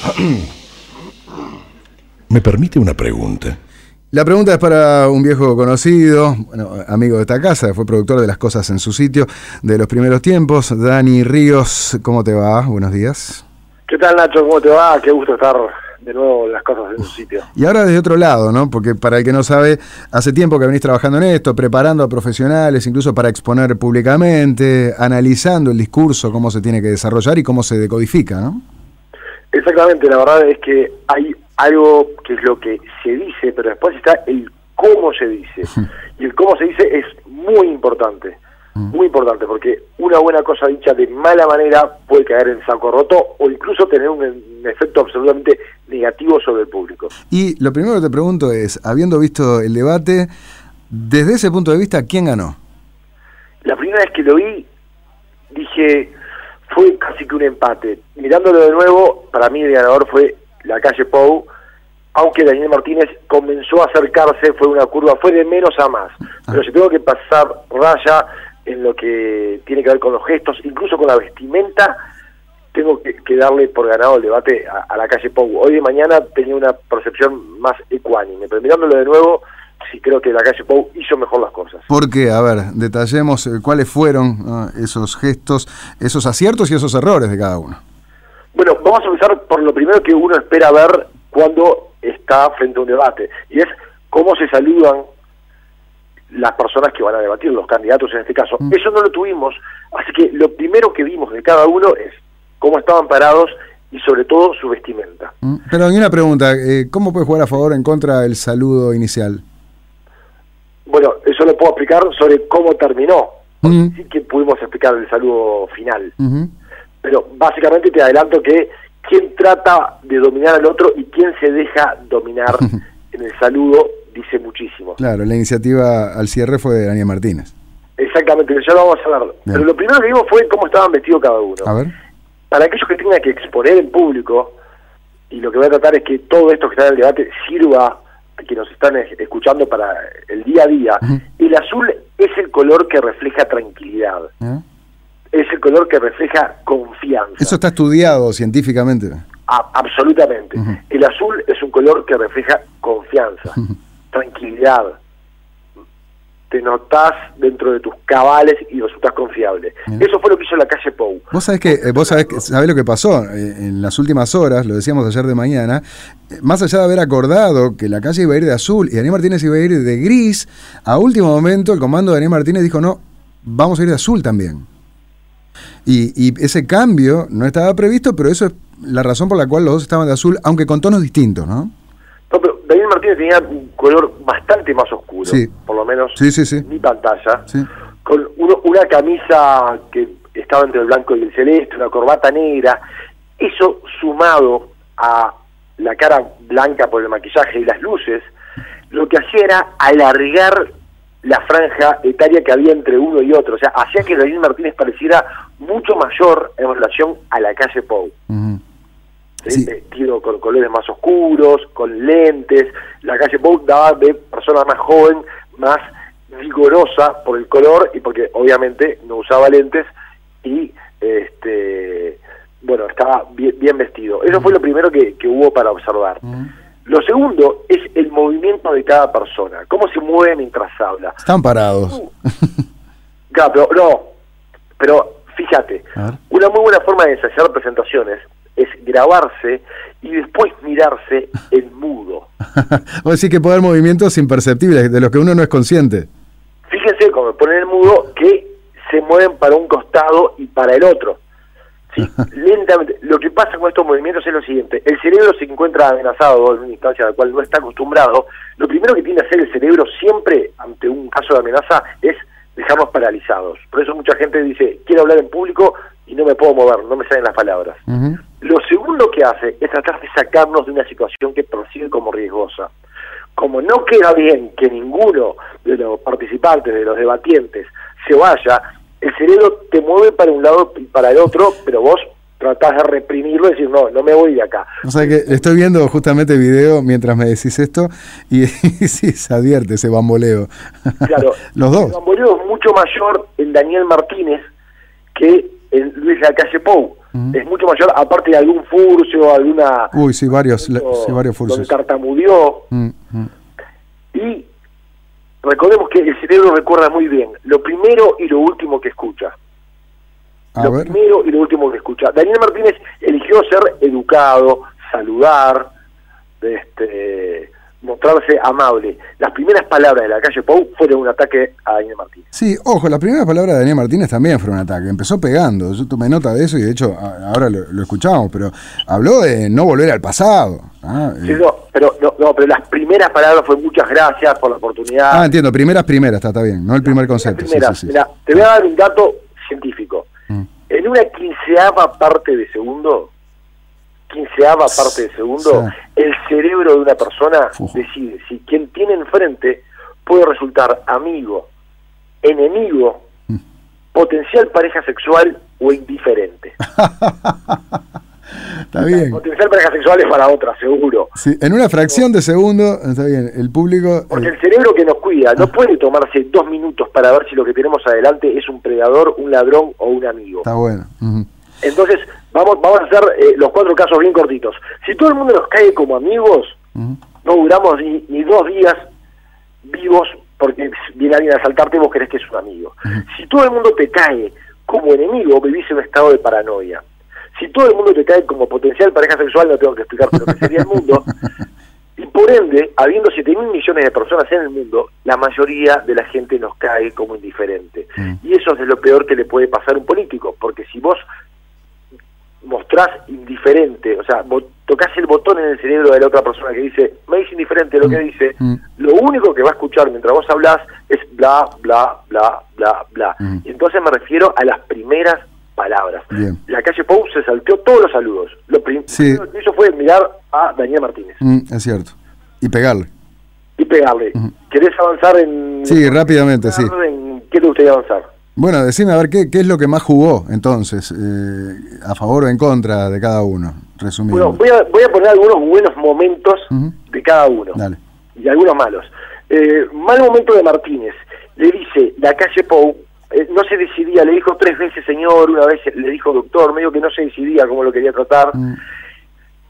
¿Me permite una pregunta? La pregunta es para un viejo conocido, bueno, amigo de esta casa, fue productor de las cosas en su sitio de los primeros tiempos. Dani Ríos, ¿cómo te va? Buenos días. ¿Qué tal Nacho? ¿Cómo te va? Qué gusto estar de nuevo las cosas en su sitio. Y ahora desde otro lado, ¿no? Porque para el que no sabe, hace tiempo que venís trabajando en esto, preparando a profesionales, incluso para exponer públicamente, analizando el discurso, cómo se tiene que desarrollar y cómo se decodifica, ¿no? Exactamente, la verdad es que hay algo que es lo que se dice, pero después está el cómo se dice. Y el cómo se dice es muy importante, muy importante, porque una buena cosa dicha de mala manera puede caer en saco roto o incluso tener un, efecto absolutamente negativo sobre el público. Y lo primero que te pregunto es, habiendo visto el debate, desde ese punto de vista, ¿quién ganó? La primera vez que lo vi, dije, fue casi que un empate. Mirándolo de nuevo, para mí el ganador fue la calle Pou, aunque Daniel Martínez comenzó a acercarse, fue una curva, fue de menos a más. Ah. Pero si tengo que pasar raya en lo que tiene que ver con los gestos, incluso con la vestimenta, tengo que, darle por ganado el debate a, la calle Pou. Hoy de mañana tenía una percepción más ecuánime, pero mirándolo de nuevo, sí creo que la calle Pou hizo mejor las cosas. ¿Por qué? A ver, detallemos eh, cuáles fueron esos gestos, esos aciertos y esos errores de cada uno. Bueno, vamos a empezar por lo primero que uno espera ver cuando está frente a un debate, y es cómo se saludan las personas que van a debatir, los candidatos en este caso. Mm. Eso no lo tuvimos, así que lo primero que vimos de cada uno es cómo estaban parados y sobre todo su vestimenta. Mm. Pero hay una pregunta, eh, ¿cómo puede jugar a favor o en contra del saludo inicial? Bueno, eso lo puedo explicar sobre cómo terminó. Mm. Sí que pudimos explicar el saludo final. Pero básicamente te adelanto que quién trata de dominar al otro y quién se deja dominar en el saludo dice muchísimo. Claro, la iniciativa al cierre fue de Daniel Martínez. Exactamente, ya lo vamos a ver. Pero lo primero que vimos fue cómo estaban vestidos cada uno. A ver. Para aquellos que tengan que exponer en público, y lo que voy a tratar es que todo esto que está en el debate sirva a quienes nos están escuchando para el día a día, el azul es el color que refleja tranquilidad. ¿Eh? Es el color que refleja confianza. Eso está estudiado científicamente. absolutamente. El azul es un color que refleja confianza, tranquilidad. Te notás dentro de tus cabales y resultas confiable. Eso fue lo que hizo la calle Pou. Vos sabés que, eh, vos sabés, lo que pasó eh, en las últimas horas, lo decíamos ayer de mañana, eh, más allá de haber acordado que la calle iba a ir de azul y Daniel Martínez iba a ir de gris, a último momento el comando de Daniel Martínez dijo, no, vamos a ir de azul también. Y, ese cambio no estaba previsto, pero eso es la razón por la cual los dos estaban de azul, aunque con tonos distintos, ¿no? No, pero David Martínez tenía un color bastante más oscuro, por lo menos en mi pantalla, con una camisa que estaba entre el blanco y el celeste, una corbata negra. Eso sumado a la cara blanca por el maquillaje y las luces, lo que hacía era alargar la franja etaria que había entre uno y otro. O sea, hacía que Daniel Martínez pareciera mucho mayor en relación a la calle Pou. Vestido con colores más oscuros, con lentes. La calle Pou daba de persona más joven, más vigorosa por el color y porque obviamente no usaba lentes y este bueno estaba bien, vestido. Eso fue lo primero que, hubo para observar. Lo segundo es el movimiento de cada persona, cómo se mueve mientras habla. Están parados. claro, pero, no, pero fíjate, una muy buena forma de hacer presentaciones es grabarse y después mirarse en mudo. o decir que puede haber movimientos imperceptibles de los que uno no es consciente. Fíjense, como ponen en mudo, que se mueven para un costado y para el otro. Sí, lentamente. Lo que pasa con estos movimientos es lo siguiente: el cerebro se encuentra amenazado en una instancia a la cual no está acostumbrado. Lo primero que tiene que hacer el cerebro siempre ante un caso de amenaza es dejarnos paralizados. Por eso mucha gente dice: quiero hablar en público y no me puedo mover, no me salen las palabras. Lo segundo que hace es tratar de sacarnos de una situación que percibe como riesgosa. Como no queda bien que ninguno de los participantes, de los debatientes, se vaya, el cerebro te mueve para un lado y para el otro, pero vos tratás de reprimirlo y decir, no, no me voy de acá. O sea que estoy viendo justamente el video mientras me decís esto y, sí se advierte ese bamboleo. Claro, los dos. El bamboleo es mucho mayor en Daniel Martínez que en Luis Lacalle Pou. es mucho mayor, aparte de algún furcio, alguna... Uy, sí, varios, sí, varios furcios. Donde tartamudeó. Mm, mm. Y recordemos que el cerebro recuerda muy bien lo primero y lo último que escucha. lo primero y lo último que escucha. Daniel Martínez eligió ser educado, saludar, este, mostrarse amable. Las primeras palabras de la calle Pou fueron un ataque a Daniel Martínez. Sí, ojo, las primeras palabras de Daniel Martínez también fueron un ataque. Empezó pegando. Yo tomé nota de eso y de hecho ahora lo, escuchamos, pero habló de no volver al pasado. ¿ah? Sí, no, pero, no, pero las primeras palabras fue muchas gracias por la oportunidad. Ah, entiendo, primeras, primeras, está, está bien, no el primer concepto. te voy a dar un dato científico. Mm. En una quinceava parte de segundo, quinceava parte de segundo, el cerebro de una persona decide si quien tiene enfrente puede resultar amigo, enemigo, mm. potencial pareja sexual o indiferente. Está bien. Potencial pareja sexual es para otra, seguro. Sí, en una fracción de segundo, está bien, el público... Porque el cerebro que nos cuida no ah. puede tomarse dos minutos para ver si lo que tenemos adelante es un predador, un ladrón o un amigo. Está bueno. Entonces, vamos, vamos a hacer eh, los cuatro casos bien cortitos. Si todo el mundo nos cae como amigos, no duramos ni, dos días vivos porque viene alguien a asaltarte y vos crees que es un amigo. Si todo el mundo te cae como enemigo, vivís en un estado de paranoia. Si todo el mundo te cae como potencial pareja sexual, no tengo que explicarte lo que sería el mundo. Y por ende, habiendo 7 mil millones de personas en el mundo, la mayoría de la gente nos cae como indiferente. Y eso es lo peor que le puede pasar a un político, porque si vos mostrás indiferente, o sea, tocas el botón en el cerebro de la otra persona que dice, me es indiferente lo que mm. dice, mm. lo único que va a escuchar mientras vos hablas es bla, bla, bla, bla, bla. Mm. Y entonces me refiero a las primeras palabras. La calle Pou se salteó todos los saludos. Lo primero que hizo fue mirar a Daniel Martínez. es cierto. Y pegarle. Y pegarle. ¿Querés avanzar en... Sí, rápidamente, sí. En ¿Qué te gustaría avanzar? Bueno, decime a ver qué, qué es lo que más jugó entonces, eh, a favor o en contra de cada uno, resumiendo. Bueno, voy a, voy a poner algunos buenos momentos de cada uno y algunos malos. Eh, mal momento de Martínez. Le dice la calle Pou, eh, no se decidía, le dijo tres veces señor, una vez le dijo doctor, medio que no se decidía cómo lo quería tratar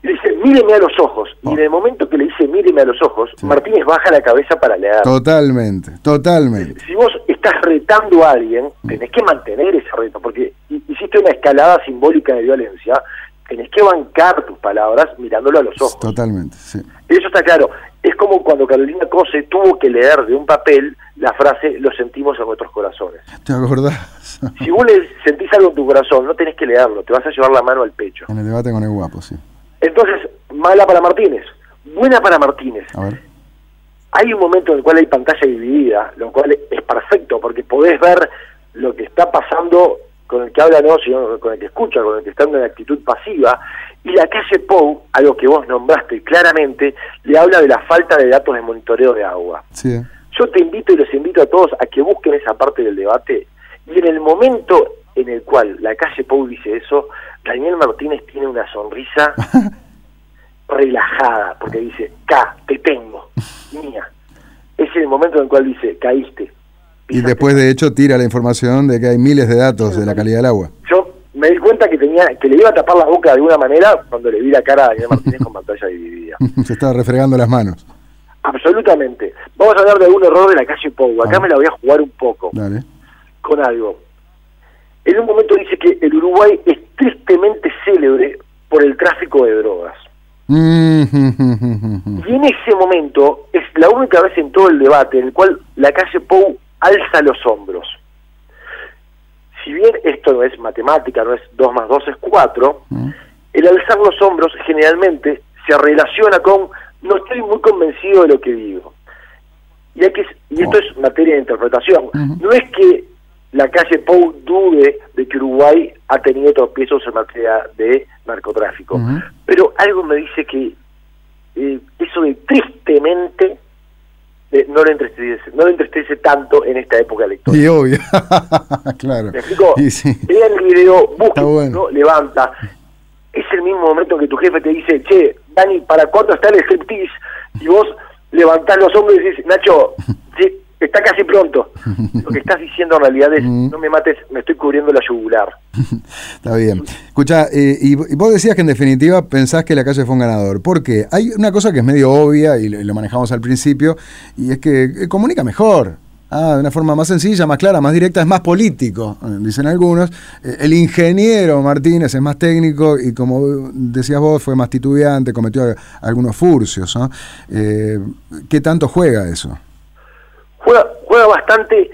le dice, míreme a los ojos. Y en el momento que le dice, míreme a los ojos, Martínez baja la cabeza para leer. Totalmente, totalmente. Si vos estás retando a alguien, tenés que mantener ese reto, porque hiciste una escalada simbólica de violencia, tenés que bancar tus palabras mirándolo a los ojos. Totalmente, sí. Eso está claro. Es como cuando Carolina Cose tuvo que leer de un papel la frase, lo sentimos en nuestros corazones. ¿Te acordás? si vos le sentís algo en tu corazón, no tenés que leerlo, te vas a llevar la mano al pecho. En el debate con el guapo, sí. Entonces, mala para Martínez, buena para Martínez. Hay un momento en el cual hay pantalla dividida, lo cual es perfecto porque podés ver lo que está pasando con el que habla no, sino con el que escucha, con el que está en una actitud pasiva, y la calle Pou, a lo que vos nombraste claramente, le habla de la falta de datos de monitoreo de agua. Yo te invito y los invito a todos a que busquen esa parte del debate, y en el momento en el cual la calle Pou dice eso, Daniel Martínez tiene una sonrisa relajada, porque dice, K, te tengo, mía. Es el momento en el cual dice, caíste. Y después, de hecho, tira la información de que hay miles de datos de la calidad del agua. Yo me di cuenta que tenía que le iba a tapar la boca de alguna manera cuando le vi la cara a Daniel Martínez con pantalla dividida. Se estaba refregando las manos. Absolutamente. Vamos a hablar de un error de la calle Pou. Acá ah. me la voy a jugar un poco. Con algo. En un momento dice que el Uruguay es tristemente célebre por el tráfico de drogas. Mm-hmm. y en ese momento es la única vez en todo el debate en el cual la calle Pou alza los hombros. Si bien esto no es matemática, no es 2 más 2 es 4, mm. el alzar los hombros generalmente se relaciona con no estoy muy convencido de lo que digo. Y, hay que, y esto oh. es materia de interpretación. No es que la calle Pou dude de que Uruguay ha tenido tropiezos en materia de narcotráfico. Pero algo me dice que eh, eso de tristemente eh, no le entristece, no le entristece tanto en esta época electoral. Y obvio, claro. ¿Me explico? Vean el video, busca, levanta. Es el mismo momento que tu jefe te dice, che, Dani, ¿para cuánto está el striptease? Y vos levantás los hombros y dices, Nacho, está casi pronto. Lo que estás diciendo en realidad es, no me mates, me estoy cubriendo la yugular. Está bien. Escucha, eh, y, vos decías que en definitiva pensás que la calle fue un ganador. ¿Por qué? Hay una cosa que es medio obvia y lo manejamos al principio, y es que eh, comunica mejor. Ah, de una forma más sencilla, más clara, más directa, es más político, eh, dicen algunos. El ingeniero Martínez es más técnico y como decías vos, fue más titubeante, cometió algunos furcios. ¿Qué tanto juega eso? Juega, juega bastante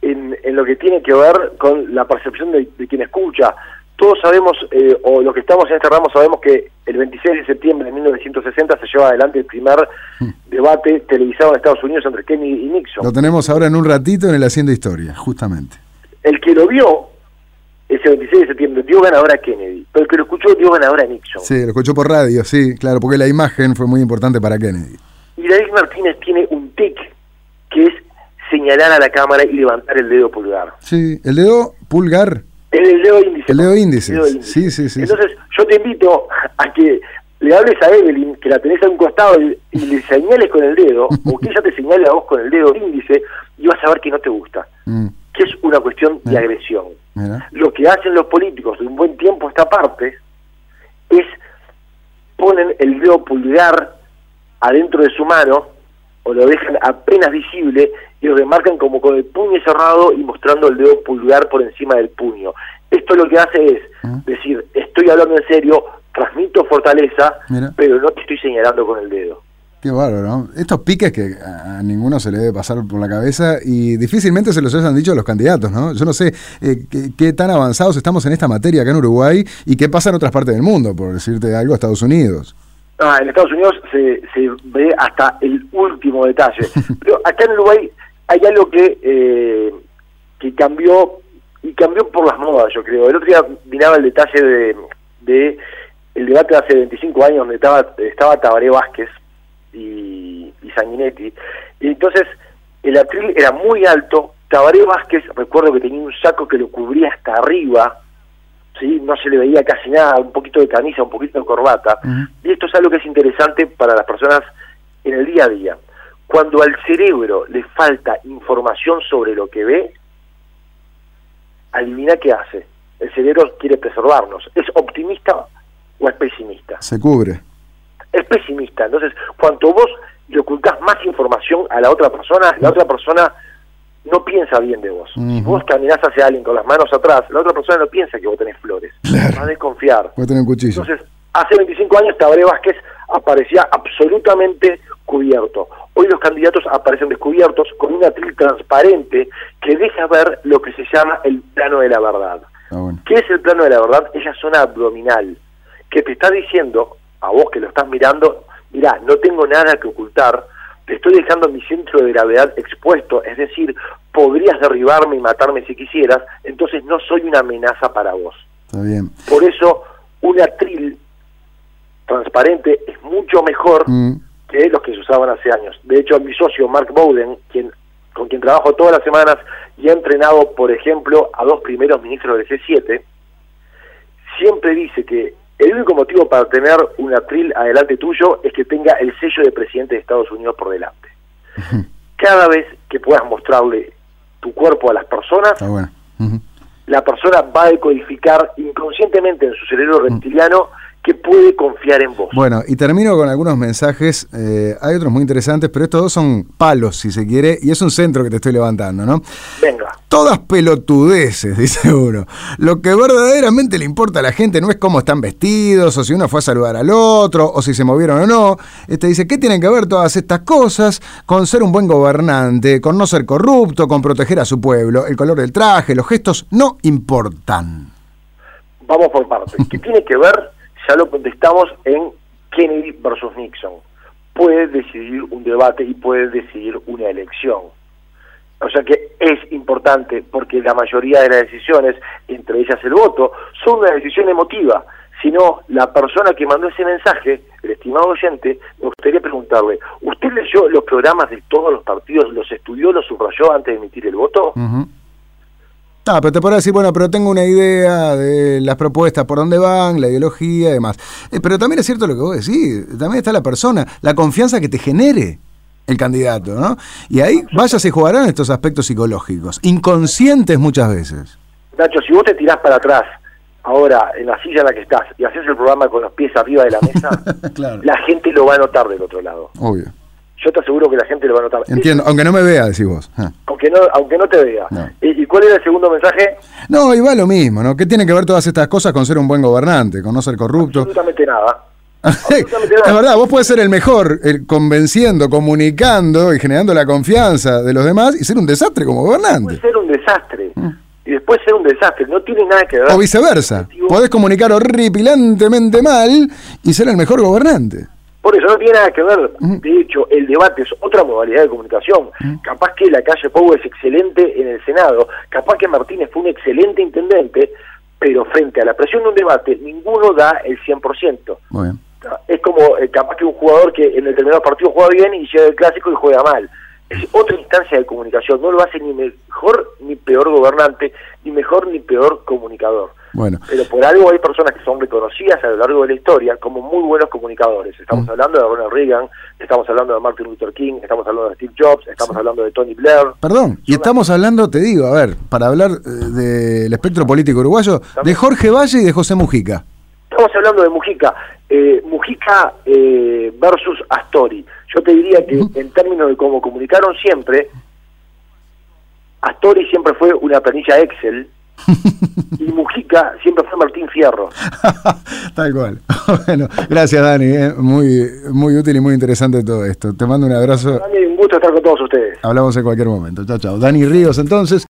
en, lo que tiene que ver con la percepción de, quien escucha. Todos sabemos, eh, o los que estamos en este ramo sabemos que el 26 de septiembre de 1960 se lleva adelante el primer hmm. debate televisado en Estados Unidos entre Kennedy y Nixon. Lo tenemos ahora en un ratito en el Haciendo Historia, justamente. El que lo vio ese 26 de septiembre dio ganador a Kennedy, pero el que lo escuchó dio ganador a Nixon. Sí, lo escuchó por radio, sí, claro, porque la imagen fue muy importante para Kennedy. Y David Martínez tiene un tic que es señalar a la cámara y levantar el dedo pulgar. Sí, el dedo pulgar. El, dedo índice. El dedo índice. Sí, sí, sí. Entonces, yo te invito a que le hables a Evelyn, que la tenés a un costado, y, le señales con el dedo, o que ella te señale a vos con el dedo índice, y vas a ver que no te gusta. Mm. Que es una cuestión de agresión. Lo que hacen los políticos de un buen tiempo esta parte es ponen el dedo pulgar adentro de su mano o lo dejan apenas visible y lo remarcan como con el puño cerrado y mostrando el dedo pulgar por encima del puño. Esto lo que hace es ah. decir, estoy hablando en serio, transmito fortaleza, pero no te estoy señalando con el dedo. Qué bárbaro, ¿no? Estos piques que a ninguno se le debe pasar por la cabeza y difícilmente se los hayan dicho los candidatos, ¿no? Yo no sé eh, qué, tan avanzados estamos en esta materia acá en Uruguay y qué pasa en otras partes del mundo, por decirte algo, Estados Unidos. Ah, en Estados Unidos se, se ve hasta el último detalle. Pero acá en Uruguay hay algo que, eh, que cambió, y cambió por las modas, yo creo. El otro día miraba el detalle de, de el debate de hace 25 años donde estaba, estaba Tabaré Vázquez y, y Sanguinetti. Y entonces el atril era muy alto. Tabaré Vázquez, recuerdo que tenía un saco que lo cubría hasta arriba, ¿sí? no se le veía casi nada, un poquito de camisa, un poquito de corbata. Y esto es algo que es interesante para las personas en el día a día. Cuando al cerebro le falta información sobre lo que ve, adivina qué hace. El cerebro quiere preservarnos. ¿Es optimista o es pesimista? Se cubre. Es pesimista. Entonces, cuanto vos le ocultás más información a la otra persona, la otra persona no piensa bien de vos. Si vos caminás hacia alguien con las manos atrás, la otra persona no piensa que vos tenés flores. Va a desconfiar. Vos tenés un cuchillo. Entonces, hace 25 años Tabaré Vázquez aparecía absolutamente cubierto. Hoy los candidatos aparecen descubiertos con una atril transparente que deja ver lo que se llama el plano de la verdad. Ah, ¿Qué es el plano de la verdad? Es la zona abdominal, que te está diciendo, a vos que lo estás mirando, mirá, no tengo nada que ocultar, te estoy dejando mi centro de gravedad expuesto, es decir, podrías derribarme y matarme si quisieras, entonces no soy una amenaza para vos. Está bien. Por eso, un atril transparente es mucho mejor mm. que los que se usaban hace años. De hecho, mi socio Mark Bowden, quien, con quien trabajo todas las semanas y ha entrenado, por ejemplo, a dos primeros ministros del G7, siempre dice que el único motivo para tener un atril adelante tuyo es que tenga el sello de presidente de Estados Unidos por delante. Cada vez que puedas mostrarle tu cuerpo a las personas, la persona va a decodificar inconscientemente en su cerebro reptiliano que puede confiar en vos. Bueno, y termino con algunos mensajes. Eh, hay otros muy interesantes, pero estos dos son palos, si se quiere, y es un centro que te estoy levantando, ¿no? Venga. Todas pelotudeces, dice uno. Lo que verdaderamente le importa a la gente no es cómo están vestidos, o si uno fue a saludar al otro, o si se movieron o no. Este dice, ¿qué tienen que ver todas estas cosas con ser un buen gobernante, con no ser corrupto, con proteger a su pueblo? El color del traje, los gestos no importan. Vamos por partes. ¿Qué tiene que ver? Ya lo contestamos en Kennedy versus Nixon. Puede decidir un debate y puede decidir una elección. O sea que es importante porque la mayoría de las decisiones, entre ellas el voto, son una decisión emotiva. Si no, la persona que mandó ese mensaje, el estimado oyente, me gustaría preguntarle, ¿usted leyó los programas de todos los partidos, los estudió, los subrayó antes de emitir el voto? Ah, pero te podrás decir, bueno, pero tengo una idea de las propuestas, por dónde van, la ideología y demás. Eh, pero también es cierto lo que vos decís, también está la persona, la confianza que te genere. el candidato, ¿no? Y ahí vaya se jugarán estos aspectos psicológicos, inconscientes muchas veces. Nacho, si vos te tirás para atrás ahora en la silla en la que estás y haces el programa con los pies arriba de la mesa, Claro. la gente lo va a notar del otro lado. Obvio. Yo te aseguro que la gente lo va a notar. Entiendo, aunque no me vea, decís vos. Ah. Aunque no, aunque no te vea. No. ¿Y, y cuál era el segundo mensaje? No, y va lo mismo, ¿no? ¿Qué tiene que ver todas estas cosas con ser un buen gobernante, con no ser corrupto? Absolutamente nada. Absolutamente nada. verdad, vos puedes ser el mejor el convenciendo, comunicando y generando la confianza de los demás y ser un desastre como gobernante. ser un desastre. Y después ser un desastre. No tiene nada que ver. O viceversa. Podés comunicar horripilantemente mal y ser el mejor gobernante. Por eso no tiene nada que ver. De hecho, el debate es otra modalidad de comunicación. Capaz que la calle Pou es excelente en el Senado. Capaz que Martínez fue un excelente intendente. Pero frente a la presión de un debate, ninguno da el 100%. Muy bien. Es como eh, capaz que un jugador que en determinado partido juega bien y llega el clásico y juega mal. Es otra instancia de comunicación. No lo hace ni mejor ni peor gobernante, ni mejor ni peor comunicador. Bueno, Pero por algo hay personas que son reconocidas a lo largo de la historia como muy buenos comunicadores. Estamos hablando de Ronald Reagan, estamos hablando de Martin Luther King, estamos hablando de Steve Jobs, estamos hablando de Tony Blair. perdón. Y estamos hablando, te digo, a ver, para hablar eh, del espectro político uruguayo, de Jorge Valle y de José Mujica. Estamos hablando de Mujica. Eh, Mujica eh, versus Astori. Yo te diría que en términos de cómo comunicaron siempre, Astori siempre fue una planilla Excel y Mujica siempre fue Martín Fierro. Tal cual. bueno, gracias Dani, eh, muy, muy útil y muy interesante todo esto. Te mando un abrazo. Es un gusto estar con todos ustedes. Hablamos en cualquier momento. Chao, chao. Dani Ríos, entonces.